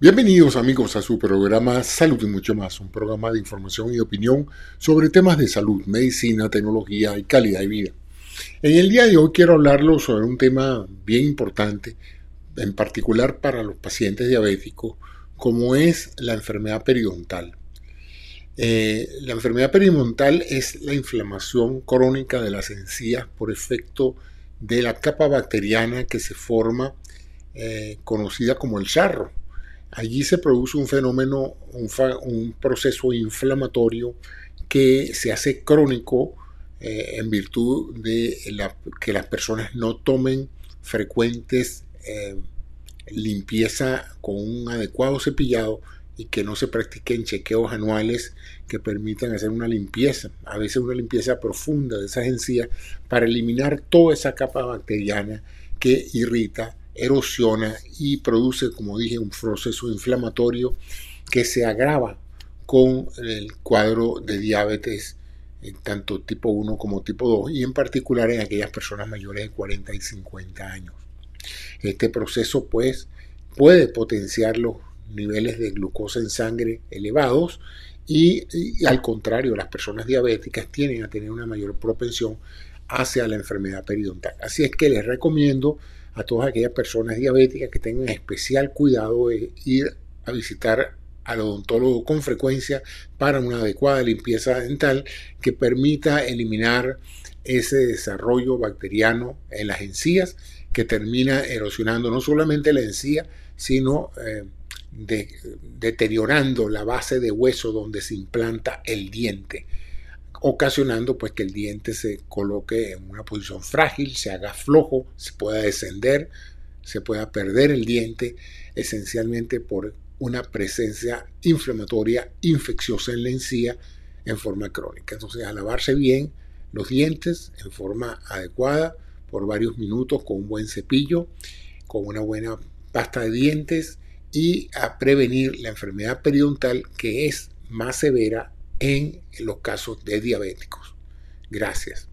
Bienvenidos amigos a su programa Salud y mucho más, un programa de información y opinión sobre temas de salud, medicina, tecnología y calidad de vida. En el día de hoy quiero hablarlo sobre un tema bien importante, en particular para los pacientes diabéticos, como es la enfermedad periodontal. Eh, la enfermedad periodontal es la inflamación crónica de las encías por efecto de la capa bacteriana que se forma, eh, conocida como el charro Allí se produce un fenómeno, un, proceso inflamatorio que se hace crónico eh, en virtud de que las personas no tomen frecuentes eh, limpieza con un adecuado cepillado y que no se practiquen chequeos anuales que permitan hacer una limpieza, a veces una limpieza profunda de esas encías para eliminar toda esa capa bacteriana que irrita erosiona y produce, como dije, un proceso inflamatorio que se agrava con el cuadro de diabetes eh, tanto tipo 1 como tipo 2 y en particular en aquellas personas mayores de 40 y 50 años. Este proceso pues puede potenciar los niveles de glucosa en sangre elevados y, al contrario, las personas diabéticas tienen a tener una mayor propensión hacia la enfermedad periodontal. Así es que les recomiendo a todas aquellas personas diabéticas que tengan especial cuidado de ir a visitar al odontólogo con frecuencia para una adecuada limpieza dental que permita eliminar ese desarrollo bacteriano en las encías que termina erosionando no solamente la encía, sino eh, deteriorando la base de hueso donde se implanta el diente ocasionando pues que el diente se coloque en una posición frágil, se haga flojo, se pueda descender, se pueda perder el diente, esencialmente por una presencia inflamatoria infecciosa en la encía en forma crónica. Entonces, a lavarse bien los dientes en forma adecuada por varios minutos con un buen cepillo, con una buena pasta de dientes y a prevenir la enfermedad periodontal que es más severa en los casos de diabéticos. Gracias.